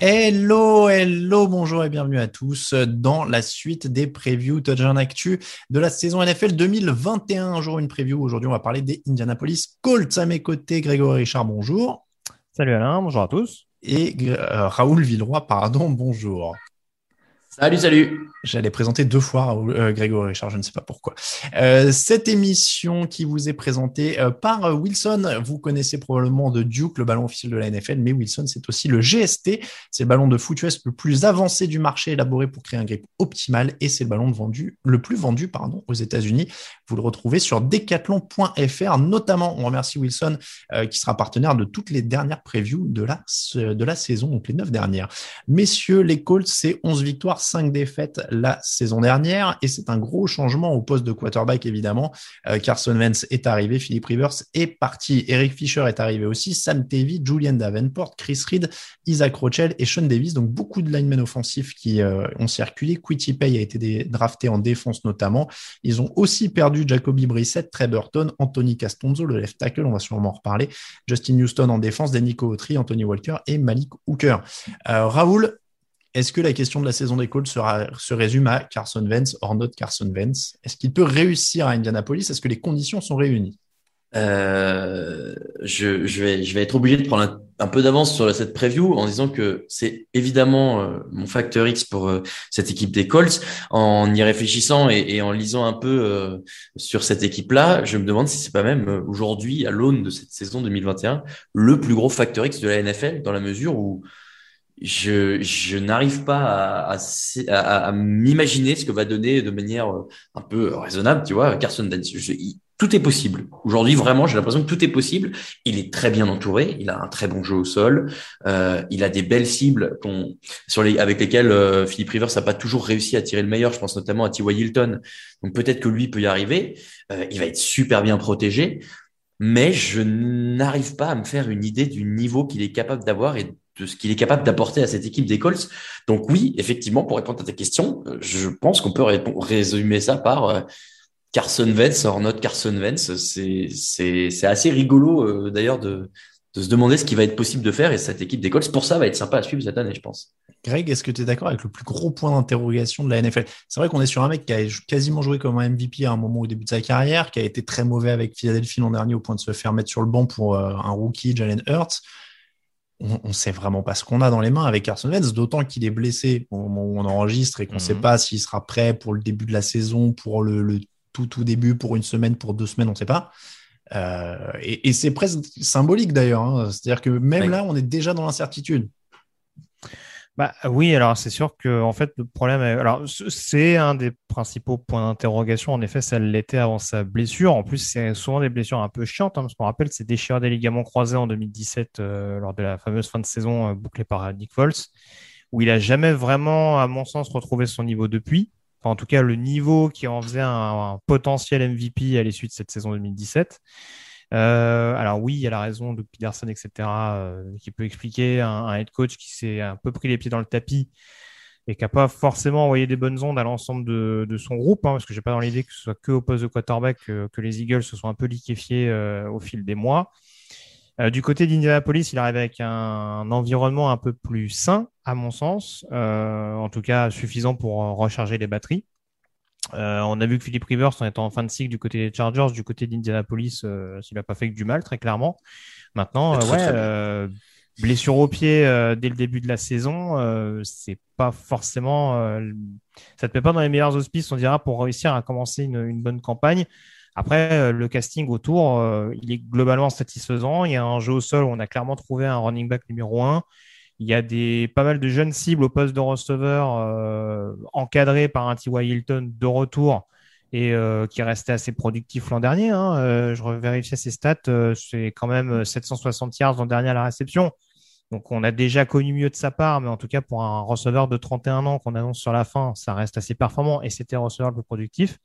Hello, hello, bonjour et bienvenue à tous dans la suite des previews Touchdown Actu de la saison NFL 2021. Un jour une preview. Aujourd'hui, on va parler des Indianapolis Colts. À mes côtés, Grégory Richard, bonjour. Salut Alain, bonjour à tous. Et euh, Raoul Villeroy, pardon, bonjour. Salut, salut. J'allais présenter deux fois euh, Grégory Richard, je ne sais pas pourquoi. Euh, cette émission qui vous est présentée euh, par euh, Wilson, vous connaissez probablement de Duke, le ballon officiel de la NFL, mais Wilson, c'est aussi le GST, c'est le ballon de foot US le plus avancé du marché, élaboré pour créer un grip optimal, et c'est le ballon de vendu, le plus vendu pardon, aux États-Unis. Vous le retrouvez sur decathlon.fr, notamment. On remercie Wilson, qui sera partenaire de toutes les dernières previews de la, de la saison, donc les neuf dernières. Messieurs, les Colts, c'est 11 victoires, 5 défaites la saison dernière et c'est un gros changement au poste de quarterback évidemment. Euh, Carson Wentz est arrivé, Philip Rivers est parti, Eric Fisher est arrivé aussi, Sam Tevy, Julian Davenport, Chris Reed, Isaac Rochelle et Sean Davis. Donc beaucoup de linemen offensifs qui euh, ont circulé. Quitty Pay a été drafté en défense notamment. Ils ont aussi perdu Jacoby Brissett, Trey Burton, Anthony Castonzo, le left tackle, on va sûrement en reparler, Justin Houston en défense, Denico Autry, Anthony Walker et Malik Hooker. Euh, Raoul, est-ce que la question de la saison des Colts se résume à Carson Wentz or not Carson Wentz? Est-ce qu'il peut réussir à Indianapolis? Est-ce que les conditions sont réunies? Euh, je, je, vais, je vais être obligé de prendre un, peu d'avance sur cette preview en disant que c'est évidemment euh, mon facteur X pour euh, cette équipe des Colts. En y réfléchissant et, en lisant un peu euh, sur cette équipe-là, je me demande si c'est pas même aujourd'hui, à l'aune de cette saison 2021, le plus gros facteur X de la NFL dans la mesure où je, je n'arrive pas à, à, à, à m'imaginer ce que va donner de manière euh, un peu raisonnable, tu vois, Carson il, tout est possible. Aujourd'hui, vraiment, j'ai l'impression que tout est possible. Il est très bien entouré. Il a un très bon jeu au sol. Euh, il a des belles cibles sur les, avec lesquelles euh, Philippe Rivers n'a pas toujours réussi à tirer le meilleur. Je pense notamment à T.Y. Hilton. Donc peut-être que lui peut y arriver. Euh, il va être super bien protégé. Mais je n'arrive pas à me faire une idée du niveau qu'il est capable d'avoir et de ce qu'il est capable d'apporter à cette équipe des Colts. Donc oui, effectivement, pour répondre à ta question, je pense qu'on peut résumer ça par euh, Carson Wentz, or notre Carson Wentz. C'est, assez rigolo euh, d'ailleurs de, de se demander ce qui va être possible de faire et cette équipe des Colts, pour ça, va être sympa à suivre cette année, je pense. Greg, est-ce que tu es d'accord avec le plus gros point d'interrogation de la NFL C'est vrai qu'on est sur un mec qui a quasiment joué comme un MVP à un moment au début de sa carrière, qui a été très mauvais avec Philadelphie l'an dernier au point de se faire mettre sur le banc pour euh, un rookie, Jalen Hurts on ne sait vraiment pas ce qu'on a dans les mains avec Carson Wentz, d'autant qu'il est blessé au moment où on enregistre et qu'on ne sait pas s'il sera prêt pour le début de la saison, pour le, le tout tout début, pour une semaine, pour deux semaines, on ne sait pas. Euh, et, et c'est presque symbolique d'ailleurs. Hein. C'est-à-dire que même là, on est déjà dans l'incertitude. Bah oui, alors c'est sûr que en fait le problème, est- alors c'est un des principaux points d'interrogation. En effet, ça l'était avant sa blessure. En plus, c'est souvent des blessures un peu chiantes, hein, parce qu'on rappelle, c'est déchiré des ligaments croisés en 2017 euh, lors de la fameuse fin de saison euh, bouclée par Nick Foles, où il a jamais vraiment, à mon sens, retrouvé son niveau depuis. En tout cas, le niveau qui en faisait un, un potentiel MVP à l'issue de cette saison 2017. Euh, alors oui, il y a la raison de Peterson, etc., euh, qui peut expliquer un, head coach qui s'est un peu pris les pieds dans le tapis et qui n'a pas forcément envoyé des bonnes ondes à l'ensemble de, son groupe, hein, parce que j'ai pas dans l'idée que ce soit que au poste de quarterback que, les Eagles se sont un peu liquéfiés euh, au fil des mois. Du côté d'Indianapolis, il arrive avec un, environnement un peu plus sain, à mon sens, en tout cas suffisant pour recharger les batteries. Euh, on a vu que Philippe Rivers, en étant en fin de cycle du côté des Chargers, du côté d'Indianapolis, euh, s'il n'a pas fait que du mal, très clairement. Maintenant, euh, Très, ouais, très euh, blessure au pied euh, dès le début de la saison, euh, c'est pas forcément, euh, ça te met pas dans les meilleurs auspices, on dira, pour réussir à commencer une, une bonne campagne. Après, euh, le casting autour, euh, il est globalement satisfaisant. Il y a un jeu au sol où on a clairement trouvé un running back numéro un. Il y a pas mal de jeunes cibles au poste de receveur euh, encadrés par un T.Y. Hilton de retour et euh, qui restait assez productif l'an dernier. Hein. Euh, je vérifiais ses stats, euh, c'est quand même 760 yards l'an dernier à la réception. Donc on a déjà connu mieux de sa part, mais en tout cas pour un receveur de 31 ans qu'on annonce sur la fin, ça reste assez performant et c'était un receveur le plus productif.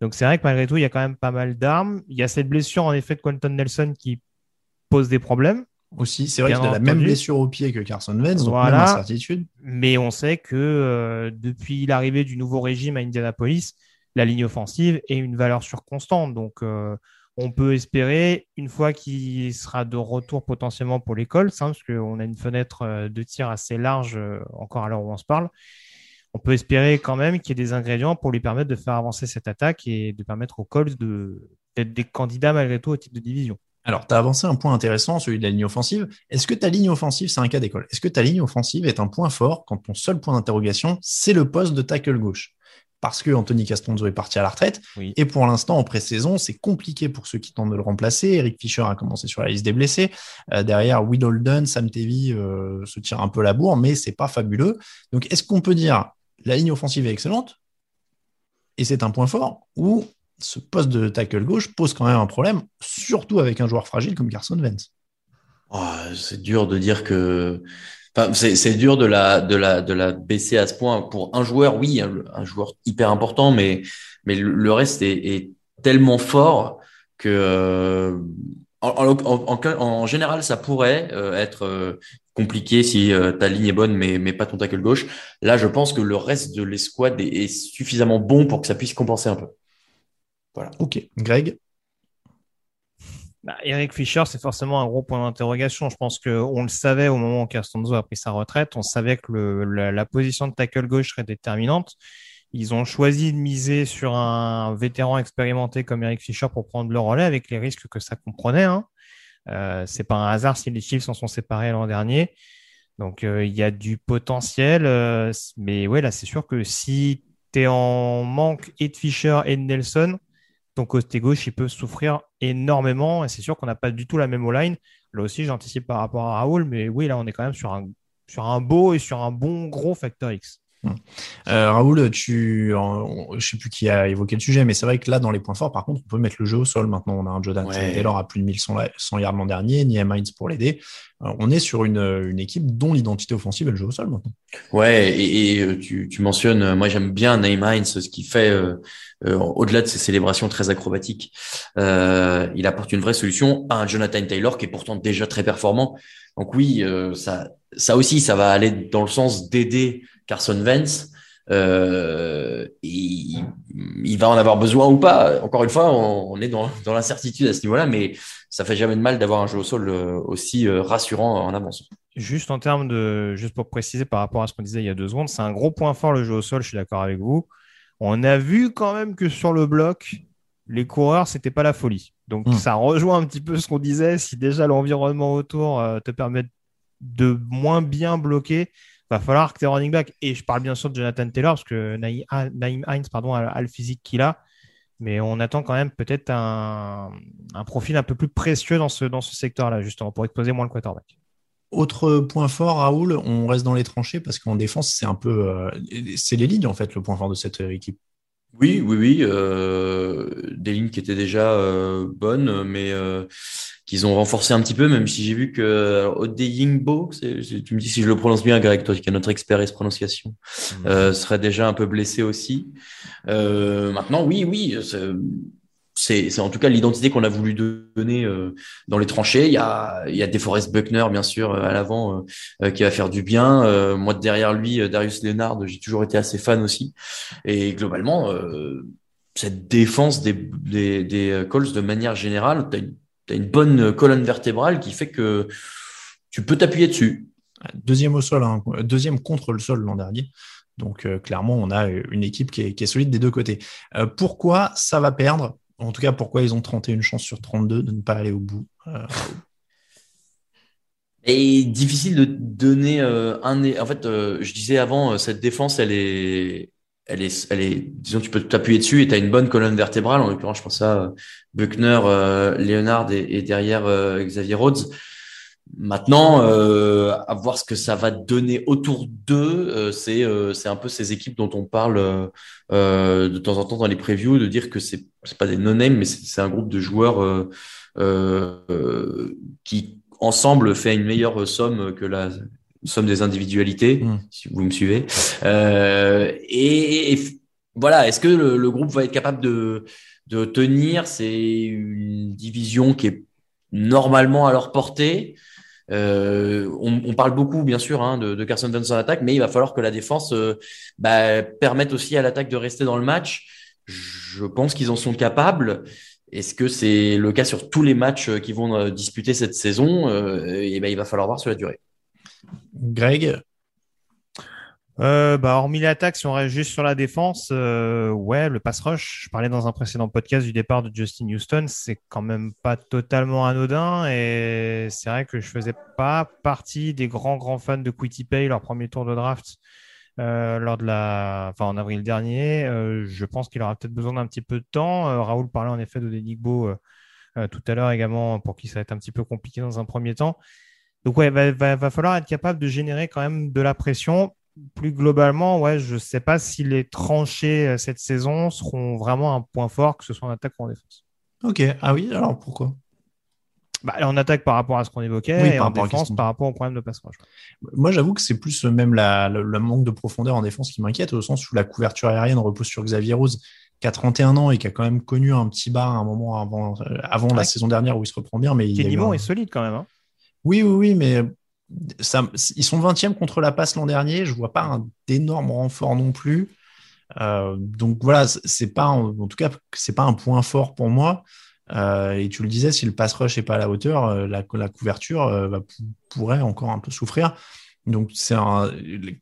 Donc c'est vrai que malgré tout, il y a quand même pas mal d'armes. Il y a cette blessure en effet de Quentin Nelson qui pose des problèmes. Aussi, c'est vrai qu'il a la même blessure au pied que Carson Wentz, donc voilà. même incertitude. Mais on sait que depuis l'arrivée du nouveau régime à Indianapolis, la ligne offensive est une valeur surconstante. Donc, euh, on peut espérer, une fois qu'il sera de retour potentiellement pour l'école, hein, parce qu'on a une fenêtre euh, de tir assez large euh, encore à l'heure où on se parle, on peut espérer quand même qu'il y ait des ingrédients pour lui permettre de faire avancer cette attaque et de permettre aux Colts d'être des candidats malgré tout au titre de division. Alors, tu as avancé un point intéressant, celui de la ligne offensive. Est-ce que ta ligne offensive, c'est un cas d'école? Est-ce que ta ligne offensive est un point fort quand ton seul point d'interrogation, c'est le poste de tackle gauche? Parce que Anthony Castronzo est parti à la retraite. Et pour l'instant, en pré-saison, c'est compliqué pour ceux qui tentent de le remplacer. Eric Fischer a commencé sur la liste des blessés. Euh, derrière, Will Holden, Sam Tevy euh, se tire un peu la bourre, mais c'est pas fabuleux. Donc, est-ce qu'on peut dire la ligne offensive est excellente et c'est un point fort ou ce poste de tackle gauche pose quand même un problème, surtout avec un joueur fragile comme Carson Wentz oh, C'est dur de dire que c'est dur de la, de, baisser à ce point. Pour un joueur, oui, un, joueur hyper important, mais, le reste est, tellement fort que euh, en, général, ça pourrait euh, être euh, compliqué si ta ligne est bonne, mais, mais pas ton tackle gauche. Là, je pense que le reste de l'escouade est suffisamment bon pour que ça puisse compenser un peu. Voilà. Ok. Greg? Bah, Eric Fischer, c'est forcément un gros point d'interrogation. Je pense qu'on le savait au moment où Castonzo a pris sa retraite. On savait que le, la, position de tackle gauche serait déterminante. Ils ont choisi de miser sur un vétéran expérimenté comme Eric Fischer pour prendre le relais avec les risques que ça comprenait. Hein. Euh, c'est pas un hasard si les Chiefs s'en sont séparés l'an dernier. Donc euh, il y a du potentiel. Euh, mais ouais, là c'est sûr que si tu es en manque et de Fischer et de Nelson, ton côté gauche, il peut souffrir énormément. Et c'est sûr qu'on n'a pas du tout la même line. Là aussi, j'anticipe par rapport à Raoul, mais oui, là, on est quand même sur un, sur un beau et sur un bon gros Factor X. Euh, Raoul, tu, je sais plus qui a évoqué le sujet, mais c'est vrai que là, dans les points forts, par contre, on peut mettre le jeu au sol. Maintenant, on a un Jordan Taylor à plus de 1100 yards l'an dernier, Niem Hines pour l'aider. Euh, on est sur une, une équipe dont l'identité offensive est le jeu au sol maintenant. Ouais, et, euh, tu, tu, mentionnes, moi j'aime bien Niem Hines, ce qu'il fait au-delà de ses célébrations très acrobatiques. il apporte une vraie solution à un Jonathan Taylor qui est pourtant déjà très performant. Donc oui, ça, ça aussi, ça va aller dans le sens d'aider Carson Wentz. Euh, il, il, va en avoir besoin ou pas. Encore une fois, on, est dans, dans l'incertitude à ce niveau-là, mais ça fait jamais de mal d'avoir un jeu au sol euh, aussi euh, rassurant en avance. Juste en termes de, juste pour préciser par rapport à ce qu'on disait il y a deux secondes, c'est un gros point fort le jeu au sol. Je suis d'accord avec vous. On a vu quand même que sur le bloc, les coureurs, c'était pas la folie. Donc hmm. ça rejoint un petit peu ce qu'on disait. Si déjà l'environnement autour te permet de moins bien bloquer, va falloir que tes running back, et je parle bien sûr de Jonathan Taylor, parce que Naïm Hines pardon, a, le physique qu'il a, mais on attend quand même peut-être un, profil un peu plus précieux dans ce, dans ce secteur-là, justement, pour exposer moins le quarterback. Autre point fort, Raoul, on reste dans les tranchées parce qu'en défense, c'est un peu. Euh, c'est les lignes, en fait, le point fort de cette équipe. Oui, oui, oui. Euh, des lignes qui étaient déjà euh, bonnes, mais qu'ils ont renforcé un petit peu, même si j'ai vu que Odeyingbo, tu me dis si je le prononce bien, Greg, toi qui es notre expert et prononciation, mmh. euh, serait déjà un peu blessé aussi. Euh, maintenant, oui, oui, c'est en tout cas l'identité qu'on a voulu donner euh, dans les tranchées. Il y a, y DeForest Buckner, bien sûr, à l'avant, euh, qui va faire du bien. Euh, moi, derrière lui, Darius Leonard, j'ai toujours été assez fan aussi. Et globalement, cette défense des, des, Colts, de manière générale, tu as une bonne colonne vertébrale qui fait que tu peux t'appuyer dessus. Deuxième au sol, hein. deuxième contre le sol l'an dernier. Donc euh, clairement, on a une équipe qui est, solide des deux côtés. Euh, pourquoi ça va perdre? En tout cas, pourquoi ils ont 31 chances sur 32 de ne pas aller au bout euh, Et difficile de donner un. En fait, je disais avant, cette défense, elle est, elle est, elle est, disons, tu peux t'appuyer dessus et tu as une bonne colonne vertébrale. En l'occurrence, je pense à Buckner, euh, Leonard et, derrière euh, Xavier Rhodes. Maintenant, euh, à voir ce que ça va donner autour d'eux, euh, c'est euh, c'est un peu ces équipes dont on parle euh, de temps en temps dans les previews, de dire que c'est c'est pas des no-name, mais c'est un groupe de joueurs qui ensemble fait une meilleure somme que la somme des individualités, mm. si vous me suivez. Et, et, voilà, est-ce que le, le, groupe va être capable de de tenir? C'est une division qui est normalement à leur portée. Euh, on, on, parle beaucoup, bien sûr, hein, de, de, Carson Wentz en attaque, mais il va falloir que la défense euh, bah, permette aussi à l'attaque de rester dans le match. Je pense qu'ils en sont capables. Est-ce que c'est le cas sur tous les matchs euh, qui vont euh, disputer cette saison Et ben, il va falloir voir sur la durée. Greg, euh, bah, hormis l'attaque, si on reste juste sur la défense, euh, ouais, le pass rush, je parlais dans un précédent podcast du départ de Justin Houston, c'est quand même pas totalement anodin et c'est vrai que je faisais pas partie des grands grands fans de Quitty Pay leur premier tour de draft euh, lors de la, enfin en avril dernier. Euh, je pense qu'il aura peut-être besoin d'un petit peu de temps. Euh, Raoul parlait en effet de Denigbo tout à l'heure également pour qui ça va être un petit peu compliqué dans un premier temps. Donc ouais, va, va, va falloir être capable de générer quand même de la pression plus globalement, ouais, je ne sais pas si les tranchées euh, cette saison seront vraiment un point fort, que ce soit en attaque ou en défense. Ok, ah oui, alors pourquoi? Bah, En attaque par rapport à ce qu'on évoquait, et en défense par rapport au problème de passe Moi, j'avoue que c'est plus même la, le, manque de profondeur en défense qui m'inquiète, au sens où la couverture aérienne repose sur Xavier Rose, qui a 31 ans et qui a quand même connu un petit bas à un moment avant, euh, la saison dernière où il se reprend bien. Mais il est solide quand même. Hein. oui, oui, oui, mais ils sont 20e contre la passe l'an dernier. Je vois pas d'énorme renfort non plus. Euh, donc voilà, c'est pas en, tout cas c'est pas un point fort pour moi. Euh, et tu le disais, si le pass rush est pas à la hauteur, euh, la, couverture pourrait encore un peu souffrir. Donc c'est un,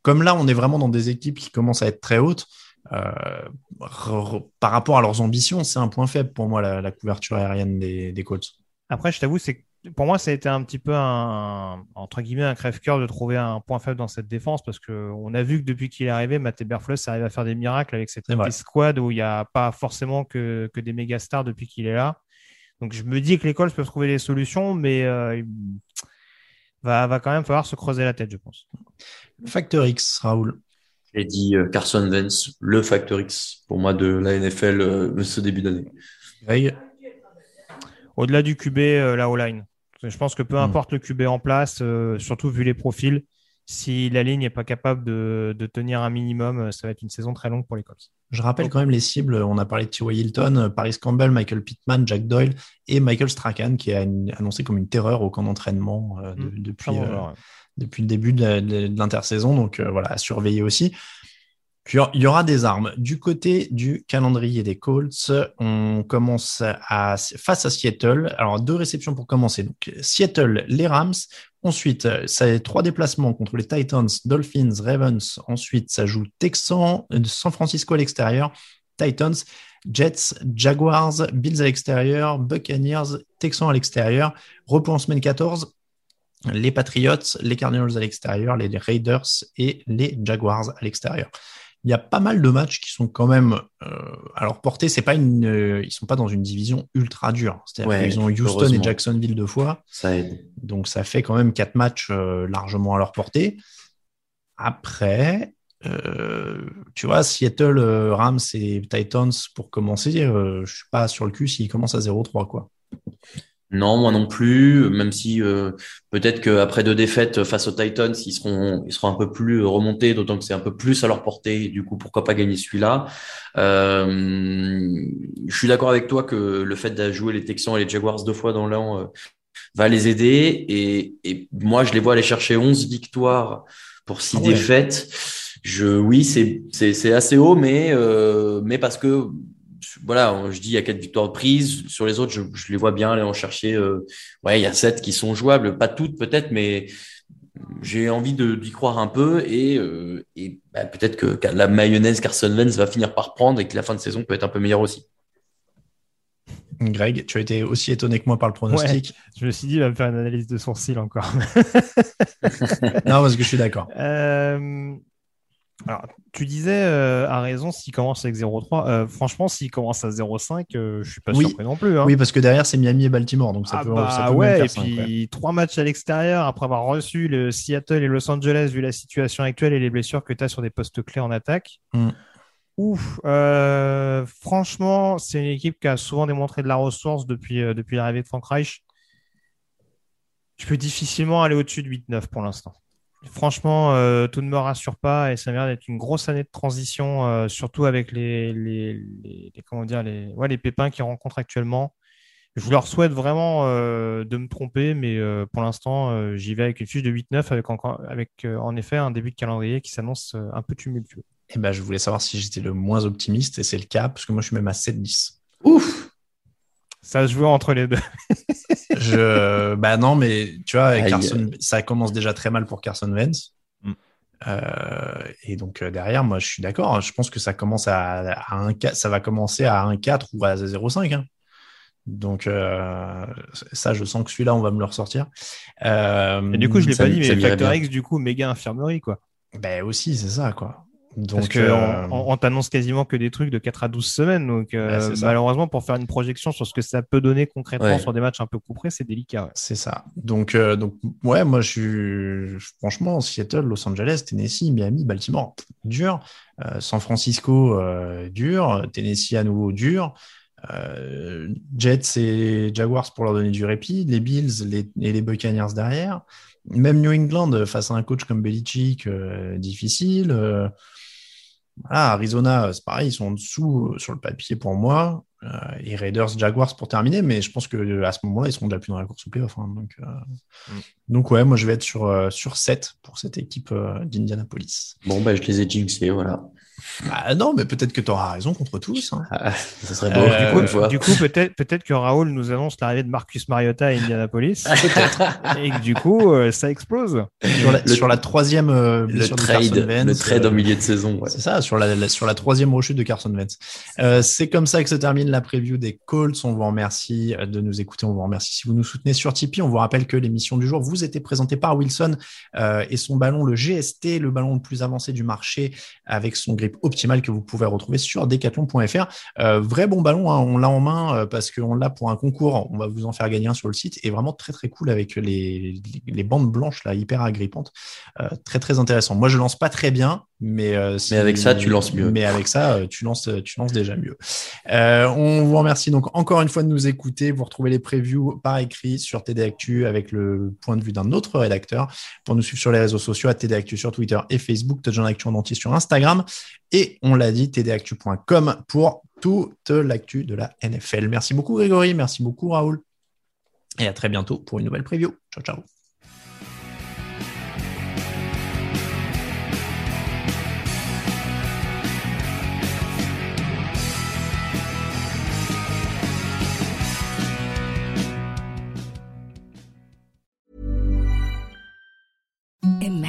comme là, on est vraiment dans des équipes qui commencent à être très hautes. par rapport à leurs ambitions, c'est un point faible pour moi la, la couverture aérienne des, des Colts. Après, je t'avoue, c'est pour moi, ça a été un petit peu un, entre guillemets, un crève-cœur de trouver un point faible dans cette défense parce qu'on a vu que depuis qu'il est arrivé, Matt Eberflus arrive à faire des miracles avec cette squad où il n'y a pas forcément que, que des méga stars depuis qu'il est là. Donc je me dis que l'école peut trouver des solutions, mais euh, va, va quand même falloir se creuser la tête, je pense. Facteur X, Raoul. J'ai dit euh, Carson Vance, le Factor X pour moi de la NFL euh, ce début d'année. Au-delà du QB, euh, la O-line. Je pense que peu hmm. importe le QB en place, euh, surtout vu les profils, si la ligne n'est pas capable de, tenir un minimum, euh, ça va être une saison très longue pour les Colts. Je rappelle quand même les cibles. On a parlé de T.Y. Hilton, euh, Paris Campbell, Michael Pittman, Jack Doyle et Michael Strachan, qui a annoncé comme une terreur au camp d'entraînement hmm. depuis, depuis le début de l'intersaison. Donc voilà, à surveiller aussi. Il y aura des armes. Du côté du calendrier des Colts, on commence face à Seattle. Alors, deux réceptions pour commencer. Donc, Seattle, les Rams. Ensuite, a trois déplacements contre les Titans, Dolphins, Ravens. Ensuite, ça joue Texans, San Francisco à l'extérieur, Titans, Jets, Jaguars, Bills à l'extérieur, Buccaneers, Texans à l'extérieur. Repos en semaine 14, les Patriots, les Cardinals à l'extérieur, les Raiders et les Jaguars à l'extérieur il y a pas mal de matchs qui sont quand même euh, à leur portée. C'est pas une, euh, ils sont pas dans une division ultra dure. C'est-à-dire qu'ils ont Houston et Jacksonville deux fois. Ça aide. Donc ça fait quand même quatre matchs euh, largement à leur portée. Après, euh, tu vois, Seattle, Rams et Titans pour commencer, je suis pas sur le cul s'ils commencent à 0-3 quoi. Non, moi non plus, même si euh, peut-être qu'après deux défaites face aux Titans, ils seront, ils seront un peu plus remontés, d'autant que c'est un peu plus à leur portée. Du coup, pourquoi pas gagner celui-là? Euh, Je suis d'accord avec toi que le fait de jouer les Texans et les Jaguars deux fois dans l'an euh, va les aider. Et, et, moi, je les vois aller chercher 11 victoires pour six défaites. Je, oui, c'est, c'est, c'est assez haut, mais, euh, mais parce que voilà, je dis il y a quatre victoires prises. Sur les autres, je, les vois bien aller en chercher. Euh, ouais, il y a sept qui sont jouables, pas toutes peut-être, mais j'ai envie d'y croire un peu et, euh, et bah, peut-être que la mayonnaise Carson Wentz va finir par prendre et que la fin de saison peut être un peu meilleure aussi. Greg, tu as été aussi étonné que moi par le pronostic. je me suis dit, il va me faire une analyse de sourcil encore. non, parce que je suis d'accord. Euh, Alors, tu disais euh, à raison s'il commence avec 0-3. Euh, franchement, s'il commence à 0-5, euh, je suis pas Oui. surpris non plus. hein. Oui, parce que derrière, c'est Miami et Baltimore. Donc ça Ah peut, bah ça peut même ouais, faire et puis trois matchs à l'extérieur après avoir reçu le Seattle et Los Angeles vu la situation actuelle et les blessures que tu as sur des postes clés en attaque. Mm. Ouf, franchement, c'est une équipe qui a souvent démontré de la ressource depuis, depuis l'arrivée de Frank Reich. Je peux difficilement aller au-dessus de 8-9 pour l'instant. Franchement, euh, tout ne me rassure pas et ça m'a l'air d'être une grosse année de transition, euh, surtout avec les, les, les- les- comment dire, les, ouais, les pépins qu'ils rencontrent actuellement. Je leur souhaite vraiment euh, de me tromper, mais euh, pour l'instant, euh, j'y vais avec une fiche de 8-9 avec, encore, avec euh, en effet un début de calendrier qui s'annonce euh, un peu tumultueux. Et ben, je voulais savoir si j'étais le moins optimiste et c'est le cas parce que moi, je suis même à 7-10. Ouf Ça se joue entre les deux. Je, bah non, mais tu vois, Aïe. Carson, ça commence déjà très mal pour Carson Wentz. Mm. Euh, et donc euh, derrière, moi, je suis d'accord. Je pense que ça commence à, à un 4, ça va commencer à 1-4 ou à 0-5. hein. Donc euh, ça, je sens que celui-là, on va me le ressortir. Euh, Et du coup, je l'ai ça pas dit, mais Factor. X, du coup, méga infirmerie, quoi. ben aussi, c'est ça, quoi. Donc, Parce que euh, on, on t'annonce quasiment que des trucs de 4 à 12 semaines. Donc, euh, Ouais, malheureusement, pour faire une projection sur ce que ça peut donner concrètement Ouais. sur des matchs un peu couperés, c'est délicat. ouais. C'est ça. Donc, euh, donc, ouais, moi, je suis franchement Seattle, Los Angeles, Tennessee, Miami, Baltimore, dur. Euh, San Francisco, euh, dur. Tennessee à nouveau dur. Euh, Jets et Jaguars pour leur donner du répit. Les Bills les, et les Buccaneers derrière. Même New England face à un coach comme Belichick, euh, difficile. Voilà, Arizona, c'est pareil, ils sont en dessous euh, sur le papier pour moi. Euh, et Raiders, Jaguars pour terminer, mais je pense que euh, à ce moment-là, ils seront déjà plus dans la course au playoff. hein, donc, euh, Mm. donc, ouais, moi je vais être sur, euh, sur 7 pour cette équipe euh, d'Indianapolis. Bon, bah, je les ai jinxés, voilà. Ah, non, mais peut-être que tu auras raison contre tous. hein. Ah, ça serait beau, Euh, du coup, fois. Du coup, peut-être peut-être que Raoul nous annonce l'arrivée de Marcus Mariota à Indianapolis. et que du coup, euh, ça explose. Sur la, Le- sur la troisième euh, Le trade, le trade euh, en milieu de saison. ouais. C'est ça, sur la, la- sur la troisième rechute de Carson Wentz. Euh, c'est comme ça que se termine la preview des Colts. On vous remercie de nous écouter. On vous remercie si vous nous soutenez sur Tipeee. On vous rappelle que l'émission du jour vous était présentée par Wilson euh, et son ballon, le GST, le ballon le plus avancé du marché avec son grip optimal que vous pouvez retrouver sur decathlon.fr. Euh, vrai bon ballon, hein, on l'a en main euh, parce qu'on l'a pour un concours. On va vous en faire gagner un sur le site et vraiment très très cool avec les bandes blanches là, hyper agrippantes. Euh, très très intéressant. Moi je lance pas très bien, mais euh, Mais avec ça, tu lances mieux. Mais avec ça, euh, tu lances, tu lances déjà mieux. Euh, on vous remercie donc encore une fois de nous écouter. Vous retrouvez les previews par écrit sur TD Actu avec le point de vue d'un autre rédacteur. Pour nous suivre sur les réseaux sociaux, à TD Actu sur Twitter et Facebook, Touchdown Actu en entier sur Instagram. Et on l'a dit, tdactu.com pour toute l'actu de la NFL. Merci beaucoup Grégory, merci beaucoup Raoul. Et à très bientôt pour une nouvelle preview. Ciao, ciao.